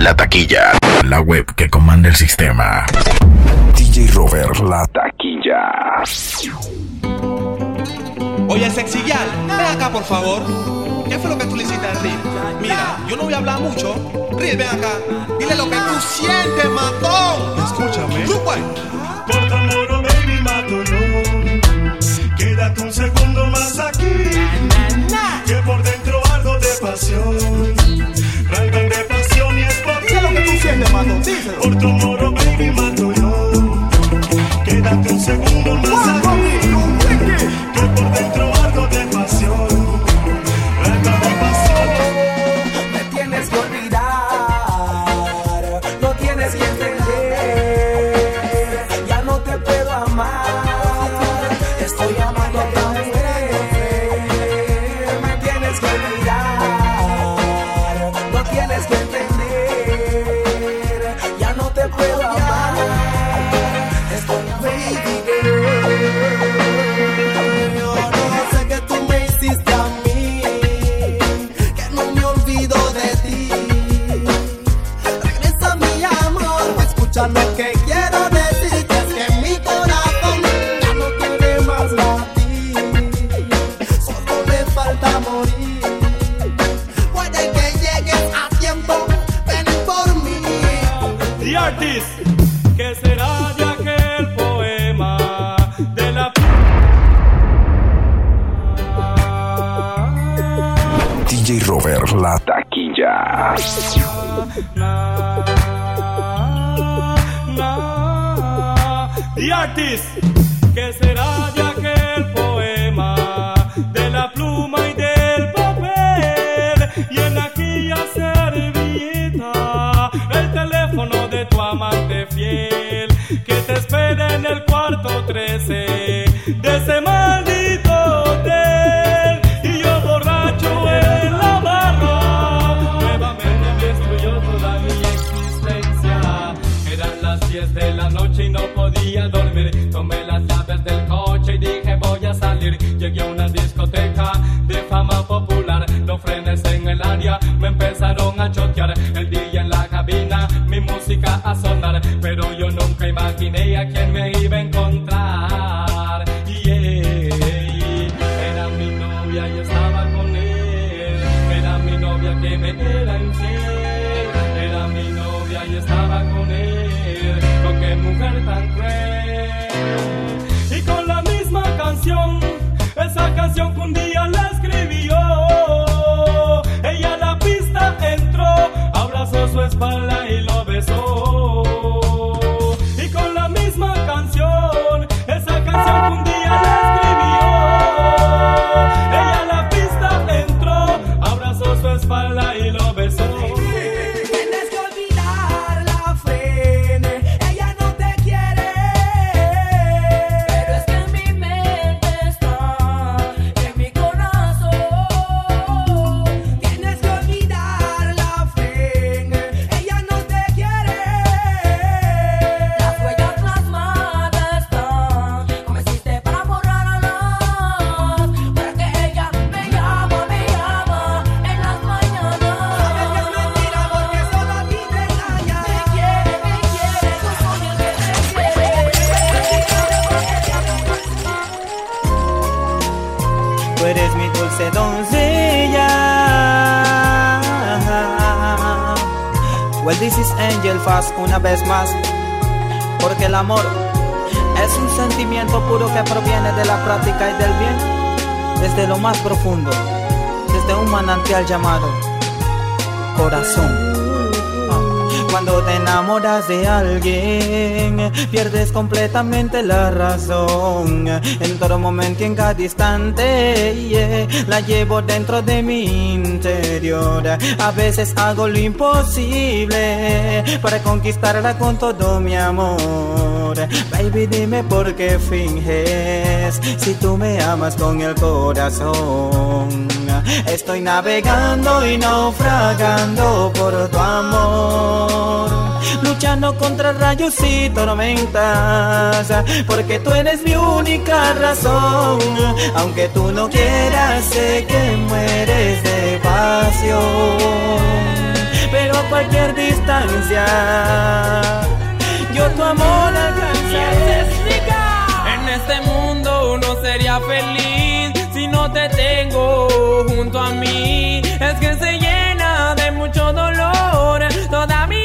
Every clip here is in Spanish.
La taquilla. La web que comanda el sistema. DJ Robert, la taquilla. Oye, sexy ven acá por favor. ¿Qué fue lo que tú le hiciste a Mira, yo no voy a hablar mucho. Ril, ven acá. Dile lo que tú sientes, matón. Escúchame. Super. Por tu amor, baby, mato yo. Quédate un segundo más aquí. Que por dentro algo de pasión. Díselo. Por tu DJ Robert La Taquilla. The Artist, ¿qué será de aquel poema? De la pluma y del papel, y en aquella servilleta, el teléfono de tu amante fiel, que te espera en el cuarto 13 de semana. vez más. Porque el amor es un sentimiento puro que proviene de la práctica y del bien, desde lo más profundo, desde un manantial llamado corazón enamoras de alguien, pierdes completamente la razón. En todo momento y en cada instante, la llevo dentro de mi interior. A veces hago lo imposible para conquistarla con todo mi amor. Baby, dime por qué finges si tú me amas con el corazón. Estoy navegando y naufragando por tu amor luchando contra rayos y tormentas, porque tú eres mi única razón, aunque tú no quieras, sé que mueres de pasión, pero a cualquier distancia, yo tu amor alcanzaré. En este mundo uno sería feliz si no te tengo junto a mí, es que se llena de mucho dolor toda mi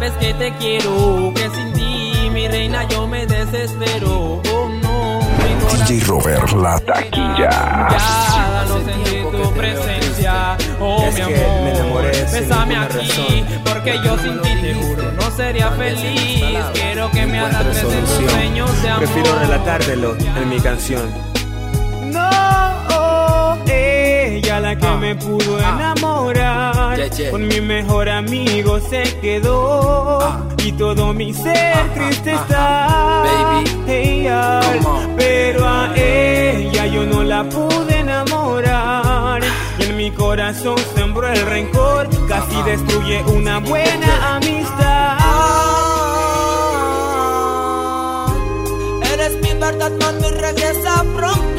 sabes que te quiero, que sin ti, mi reina, yo me desespero. Oh no, mi DJ Robert La Taquilla. ya no sentí tu presencia, oh Es mi que amor. me enamoré sin Bésame ninguna aquí, razón. porque yo sin ti te juro no sería feliz. Quiero que me arrastres en tus sueños de amor. Prefiero relatártelo en mi canción. La que Ah. me pudo enamorar. Yeah, yeah. Con mi mejor amigo se quedó. Ah. Y todo mi ser triste está. Baby. Ella, Come on. pero a ella yo no la pude enamorar. Y en mi corazón sembró el rencor. Casi destruye una buena amistad. Eres mi verdad, mami, regresa pronto.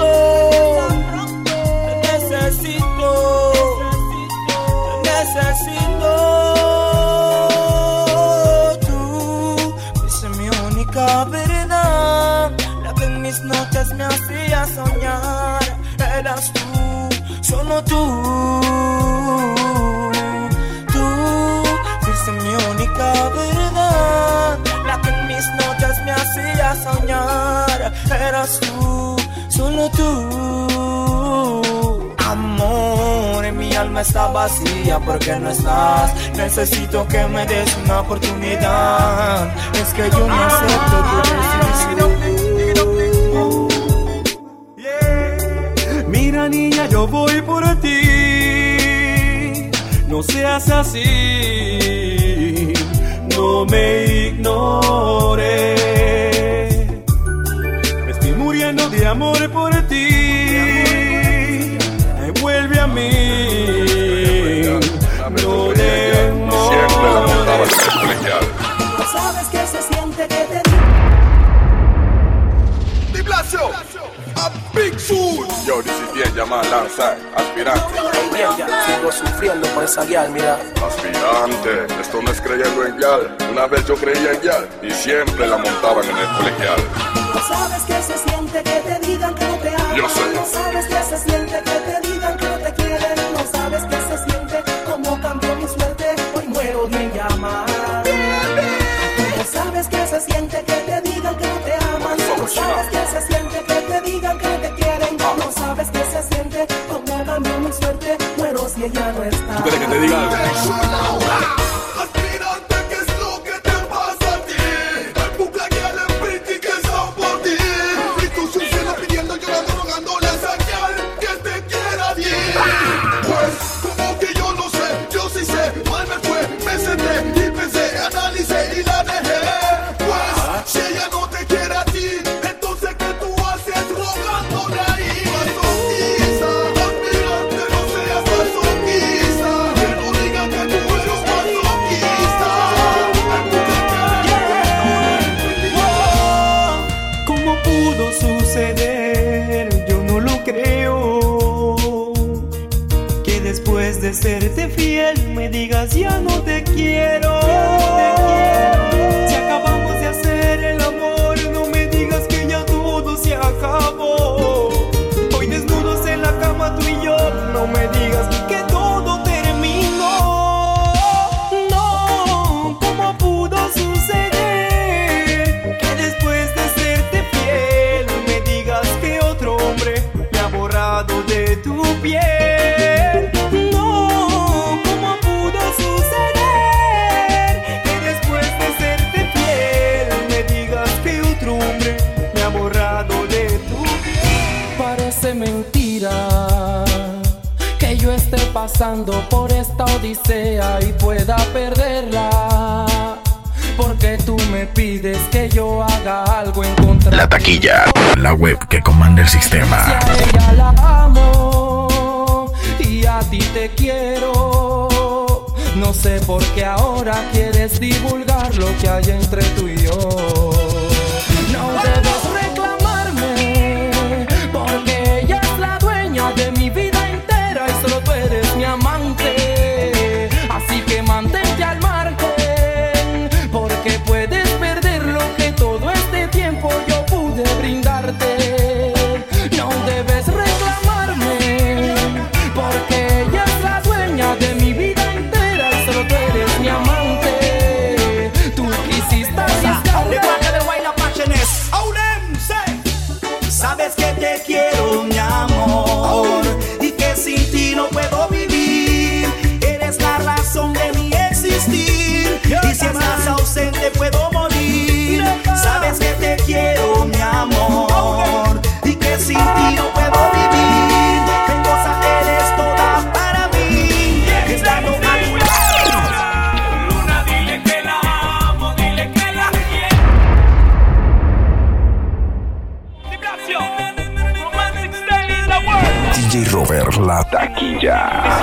Me hacía soñar. Eras tú, solo tú. Tú fuiste mi única verdad, la que en mis noches me hacía soñar. Eras tú, solo tú. Amor, mi alma está vacía porque no estás. Necesito que me des una oportunidad. Es que yo no acepto tu decisión. Mira niña, yo voy por ti. No seas así. No me ignores. Me estoy muriendo de amor por ti. Ay, vuelve a mí. No Siempre la montaba demores. Sabes que se siente que te Yo decidí llamar Lanza, aspirante. Sigo sufriendo por esa guial, mira. Aspirante, esto no es creyendo en Yal. Una vez yo creía en Yal y siempre la montaban en el colegial. No sabes que se siente que te digan que no te aman. Yo sé. No sabes que se siente que te digan está. ¿Tú pasando por esta odisea y pueda perderla Porque tú me pides que yo haga algo en contra La taquilla, la web que comanda el sistema. Si a ella la amo y a ti te quiero. No sé por qué ahora quieres divulgar lo que hay entre tú y yo. No debes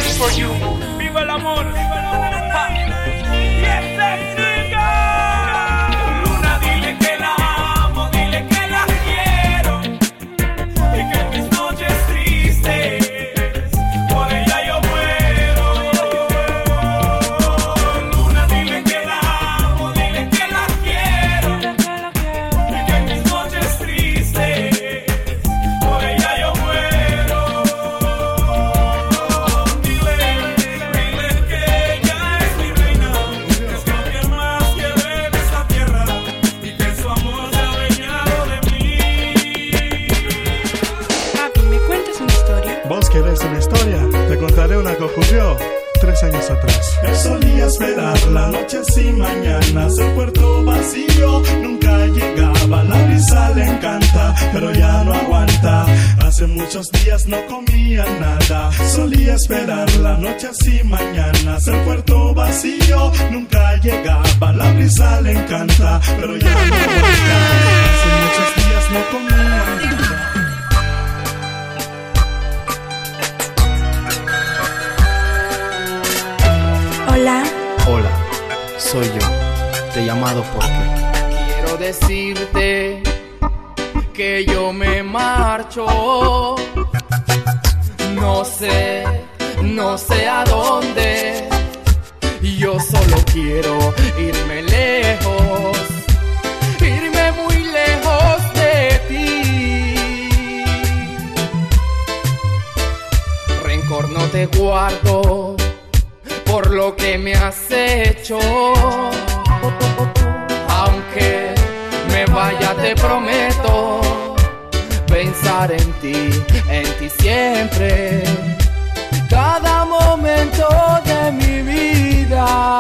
is for you. Viva el amor. Ocurrió tres años atrás. Él solía esperar las noches y mañanas, el puerto vacío nunca llegaba. La brisa le encanta, pero ya no aguanta. Hace muchos días no comía nada. Solía esperar las noches y mañanas, el puerto vacío nunca llegaba. La brisa le encanta, pero ya no aguanta. Hace muchos días no comía nada. Soy yo. Te he llamado porque Quiero decirte que yo me marcho. No sé, no sé a dónde. Yo solo quiero irme lejos. Irme muy lejos de ti. Rencor no te guardo que me has hecho. Aunque me vaya, te prometo pensar en ti, en ti siempre. Cada momento de mi vida.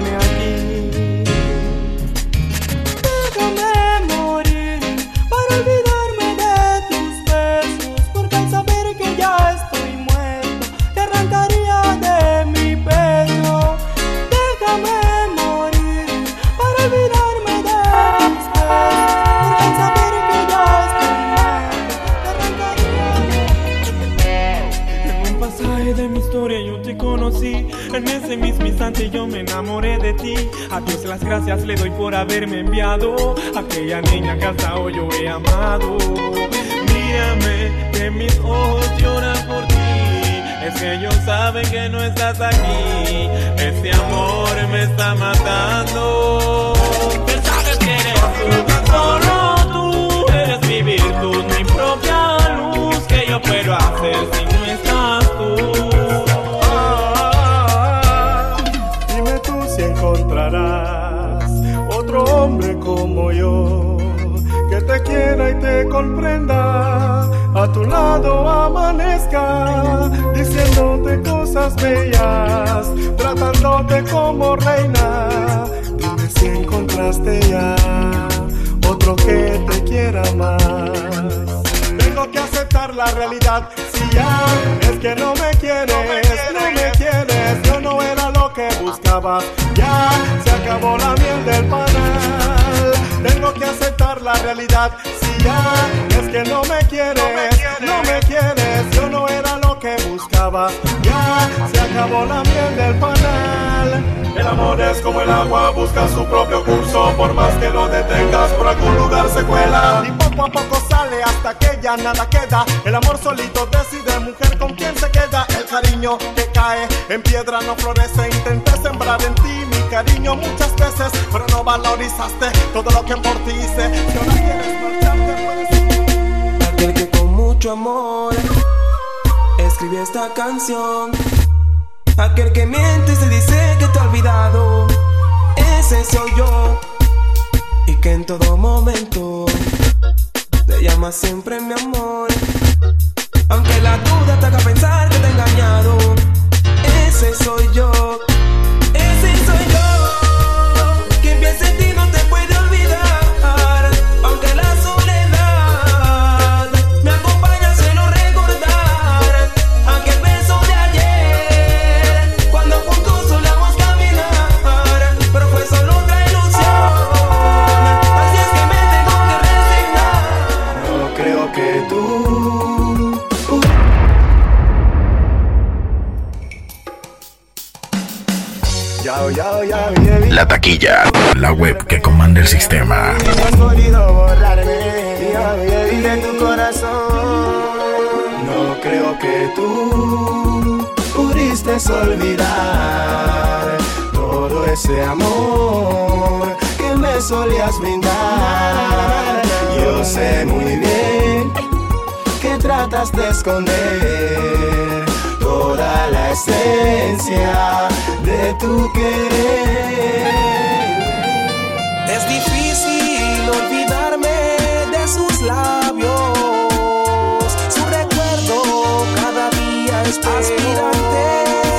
Y enamoré de ti. A Dios las gracias le doy por haberme enviado. Aquella niña que hasta hoy yo he amado. Mírame que mis ojos lloran por ti. Es que ellos saben que no estás aquí. Este amor me está matando. Que sabes que eres tú, solo tú. Eres mi virtud, mi propia luz Que yo puedo hacer si y te comprenda. A tu lado amanezca diciéndote cosas bellas, tratándote como reina. Dime si encontraste ya otro que te quiera más. Tengo que aceptar la realidad. Si ya es que no me quieres, no me quieres, yo no era lo que buscabas. Ya se acabó la miel del panal. Tengo que aceptar la realidad. Si ya es que no me quieres, no me quieres, yo no era que buscaba. Ya se acabó la miel del panal. El amor es como el agua, busca su propio curso. Por más que lo detengas, por algún lugar se cuela. Y poco a poco sale hasta que ya nada queda. El amor solito decide, mujer, con quién se queda. El cariño que cae en piedra no florece. Intenté sembrar en ti mi cariño muchas veces, pero no valorizaste todo lo que por ti hice. Si ahora quieres marcharte, puedes Aquel que con mucho amor escribió esta canción. Aquel que miente y se dice que te ha olvidado. Ese soy yo. Y que en todo momento te llama siempre mi amor. Aunque la duda te haga pensar que te he engañado. Ese soy yo. Ese soy yo. La taquilla, la web que comanda el sistema. No creo que tú pudiste olvidar todo ese amor que me solías brindar. Yo sé muy bien que tratas de esconder toda la esencia de tu querer. Es difícil olvidarme de sus labios, su recuerdo cada día es aspirante.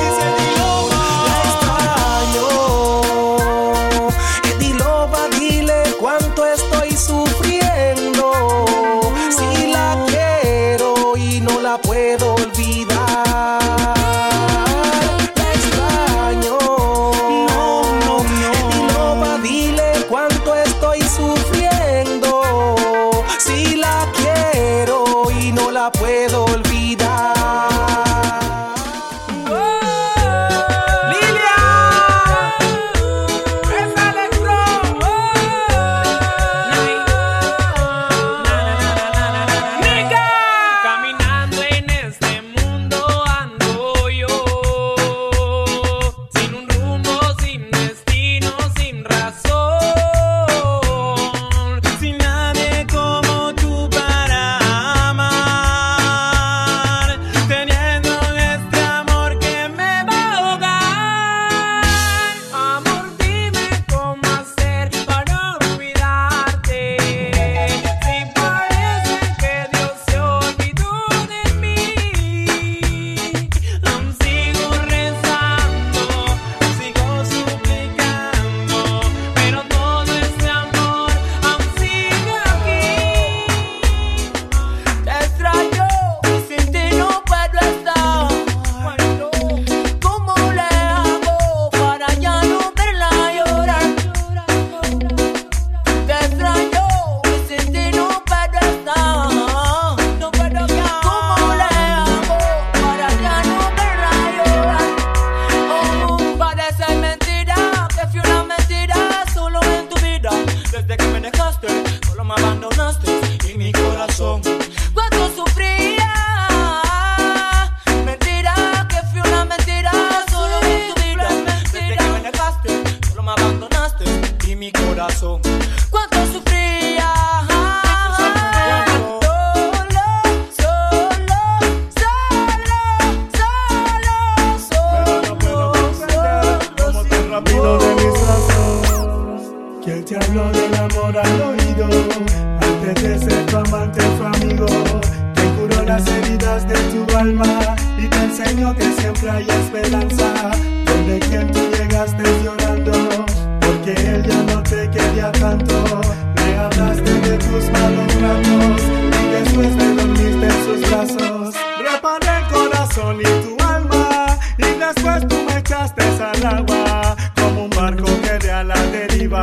te quería tanto. Me hablaste de tus malos ratos y después te dormiste en sus brazos. Reparé el corazón y tu alma y después tú me echaste al agua como un barco que de a la deriva,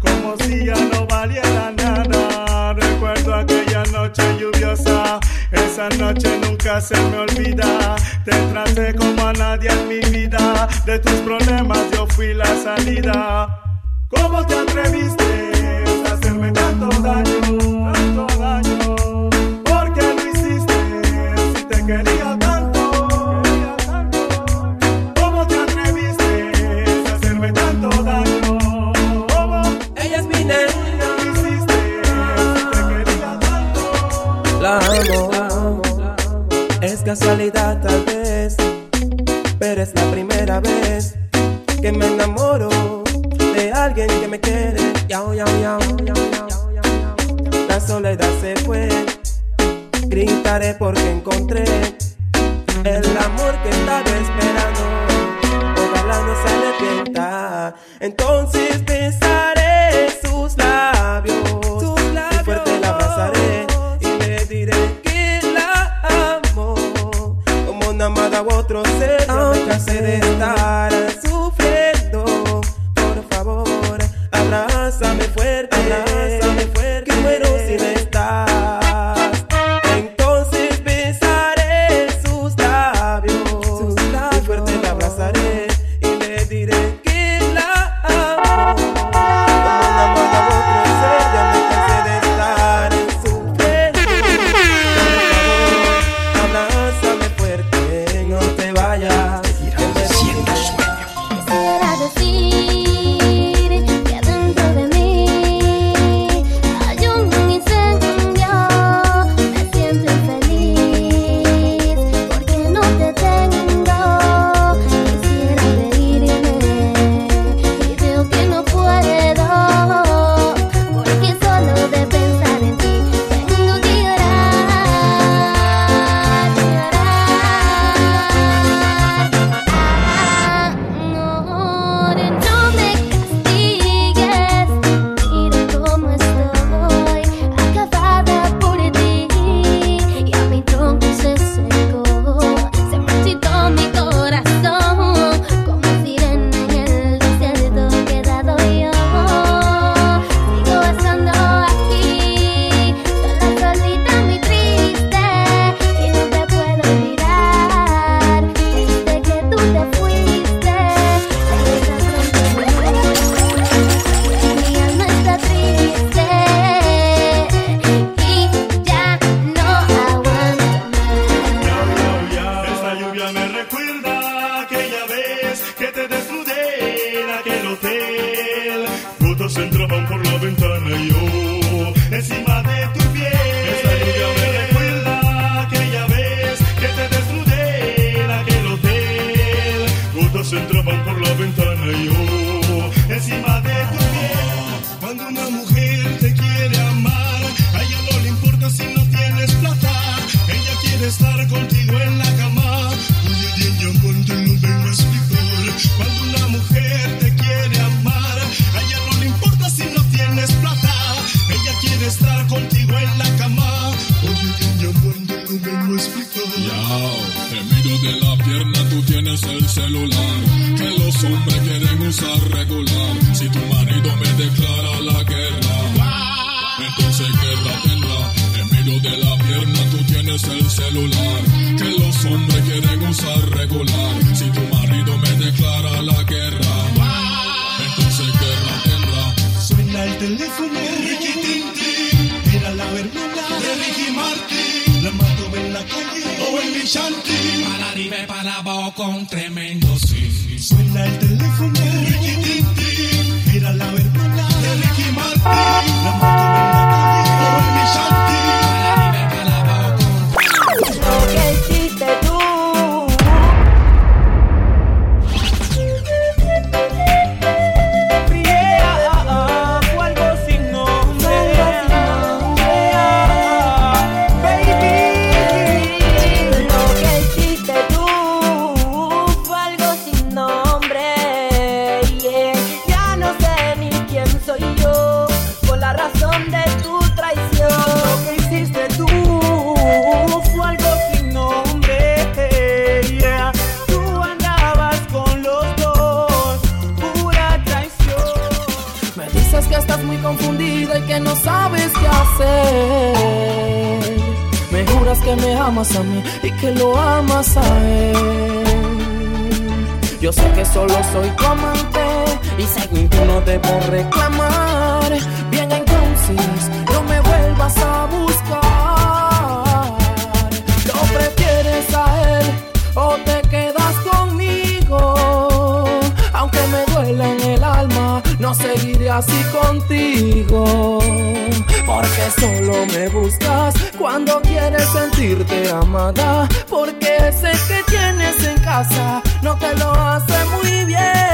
como si ya no valiera nada. Recuerdo aquella noche lluviosa. Esa noche nunca se me olvida. Te traté como a nadie en mi vida. De tus problemas yo fui la salida. ¿Cómo te atreviste a hacerme tanto daño, tanto daño? ¿Por qué lo hiciste si te quería tanto? ¿Cómo te atreviste a hacerme tanto daño? ¿Cómo? Ella es mi nena. ¿Qué lo hiciste si te quería tanto? La amo, la amo. Es casualidad tal vez, pero es la primera vez que me otros entraban por la ventana y yo encima de tu celular que los hombres quieren usar regular. Si tu marido me declara la guerra, entonces guerra tendrá. En medio de la pierna tú tienes el celular que los hombres quieren usar regular. Si tu marido me declara la guerra, entonces guerra tendrá. Suena el teléfono de Ricky Tintín, era la hermana de Ricky Martin. La mato en la calle o en mi shanty alabado con tremendo. solo soy tu amante y según tú no debo reclamar. Bien entonces, no me vuelvas a buscar. ¿Lo prefieres a él o te quedas conmigo? Aunque me duela en el alma, no seguiré así contigo. Porque solo me buscas cuando quieres sentirte amada. Porque sé que tienes en casa no que lo hace muy bien.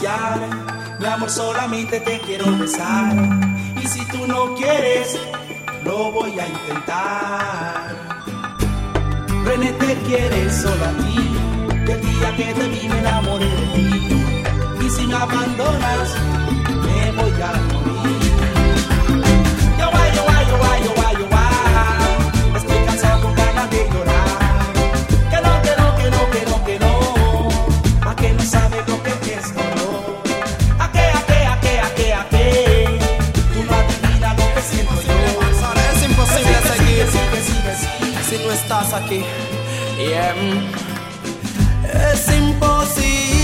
Mi amor, solamente te quiero besar. Y si tú no quieres, lo voy a intentar. René te quiere solo a ti. El día que te vi me enamoré de ti. Y si me abandonas, me voy a si no estás aquí. Yeah. Es imposible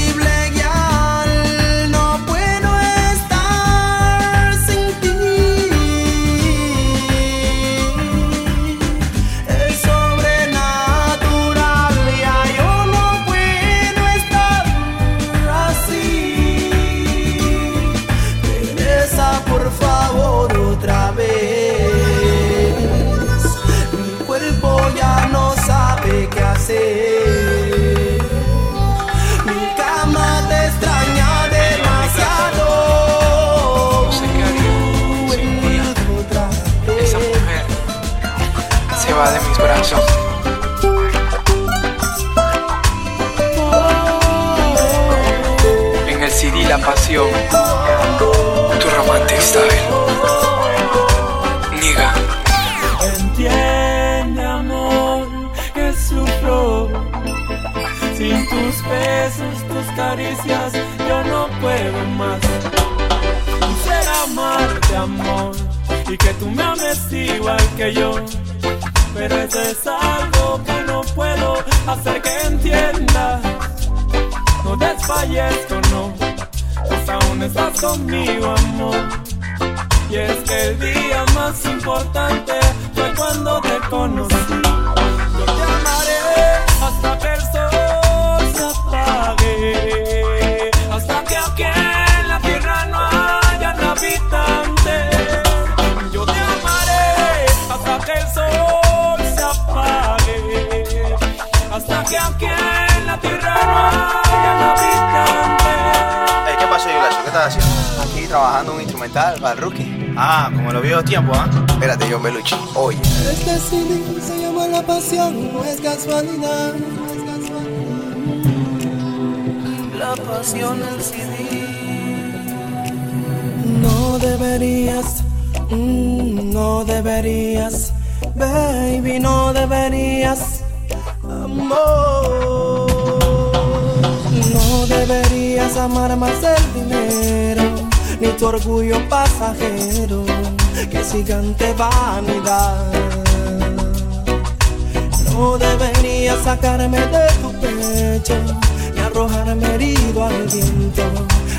instrumental para el rookie. Ah, como lo vio tiempo, ¿ah? Espérate, John Belucci. Oye. Este CD se llama La Pasión, no es casualidad. La pasión del CD. No deberías, mm, no deberías, baby, no deberías, amor. No deberías amar más el dinero, ni tu orgullo pasajero, que gigante vanidad. No deberías sacarme de tu pecho, ni arrojarme herido al viento,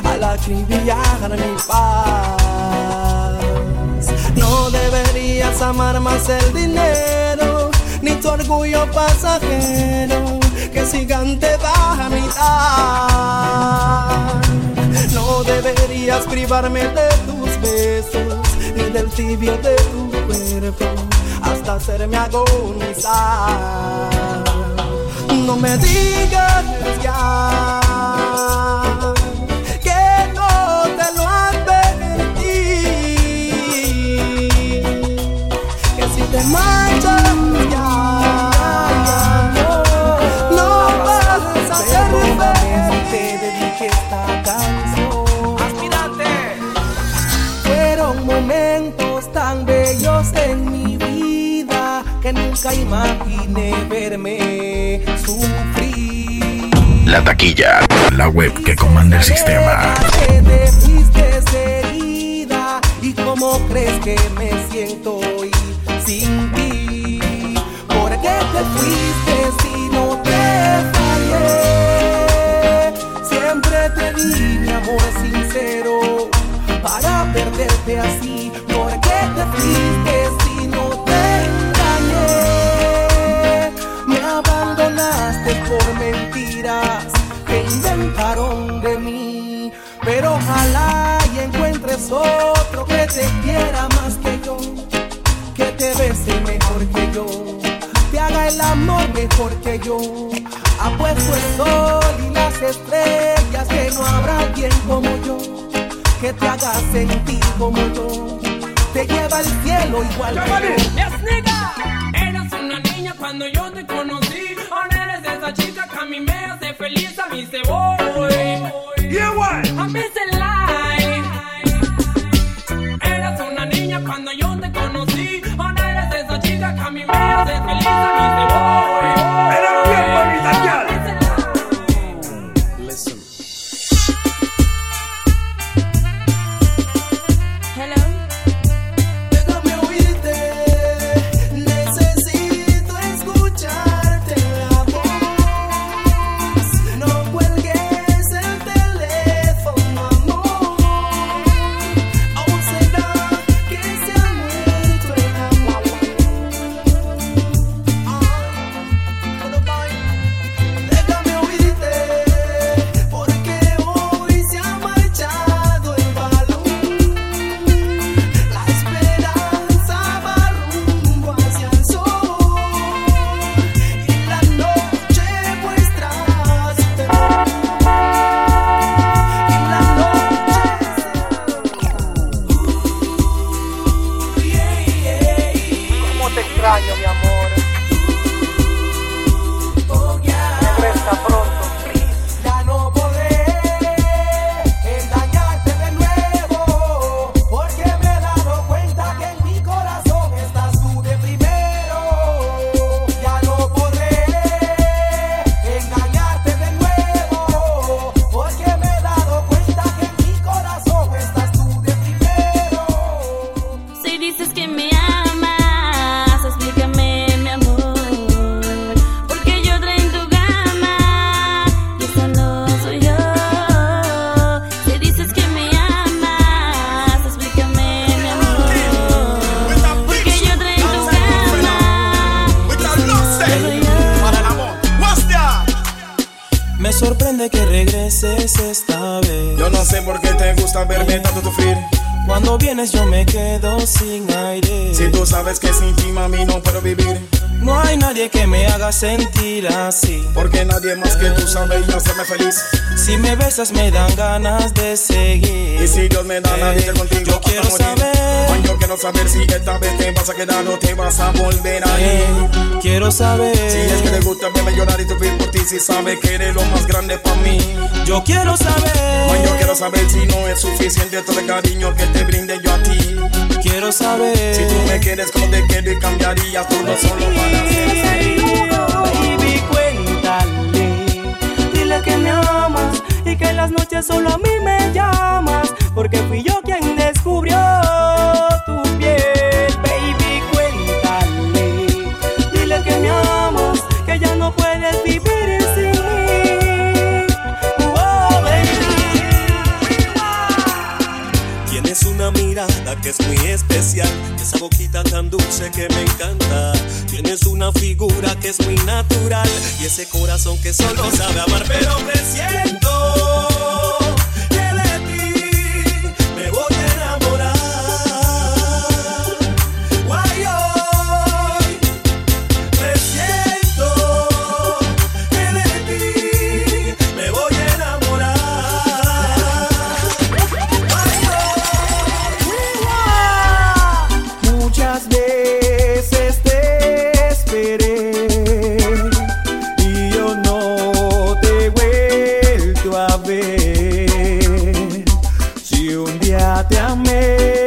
al acribillar mi paz. No deberías amar más el dinero, ni tu orgullo pasajero, que gigante vanidad. No deberías privarme de tus besos, ni del tibio de tu cuerpo, hasta hacerme agonizar. No me digas ya que no te lo advertí, que si te tan bellos en mi vida que nunca imaginé verme sufrir. La taquilla, la web que comanda el sistema. Te herida y cómo crees que me siento hoy sin ti. ¿Por qué te fuiste si no te fallé? Siempre te di mi amor sincero para perderte así. ¿Por qué te fuiste si no que inventaron de mí pero ojalá y encuentres otro que te quiera más que yo, que te bese mejor que yo, te haga el amor mejor que yo. Apuesto el sol y las estrellas que no habrá quien como yo, que te haga sentir como yo te lleva al cielo igual que yo. Yes, nigga. Eras una niña cuando yo te conocí. Ahora eres esa chica que a mí me hace feliz. A mí se voy. Yeah, what? A mí se lie. Eras una niña cuando yo te conocí. Ahora eres esa chica que a mí me hace feliz. A mí se voy. Cuando vienes yo me quedo sin aire. Si tú sabes que sin ti, mami, no puedo vivir. No hay nadie que me haga sentir así. Porque nadie más que tú sabe y hacerme feliz. Si me besas me dan ganas de seguir. Y si Dios me da la vida contigo, yo quiero morir. saber. Ay, yo quiero saber si esta vez te vas a quedar o te vas a volver a Eh, ir. quiero saber. Si es que te gusta verme llorar y sufrir por ti, si sabe que eres lo más grande para mí. Yo quiero saber. Ay, yo quiero saber si no es suficiente todo el cariño que te brinde yo a ti. Quiero saber. Si tú me quieres como te quiero y cambiarías todo solo para ser Baby, cuéntale, dile que me y en las noches solo a mí me llamas, porque fui yo quien descubrió tu piel. Baby, cuéntale, dile que me amas, que ya no puedes vivir sin mí. Oh, Tienes una mirada que es muy especial, esa boquita tan dulce que me encanta. Tienes una figura que es muy natural y ese corazón que solo sabe amar, pero presiento a ver. Si un día te amé,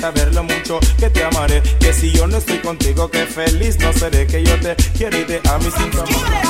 saberlo mucho que te amaré. Que si yo no estoy contigo, que feliz no seré. Que yo te quiero y te amo sin amor.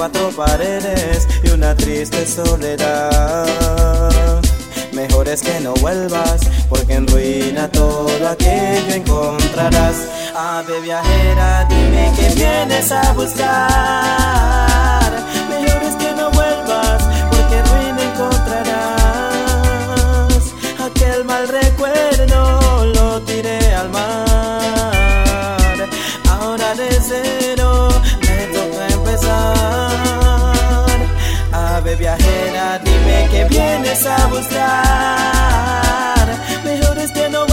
cuatro paredes y una triste soledad. Mejor es que no vuelvas, porque en ruina todo aquello encontrarás. Ah, Ave viajera, dime que vienes a buscar. Mejor es que no vuelvas, porque en ruina encontrarás. vienes a buscar. Mejor es que no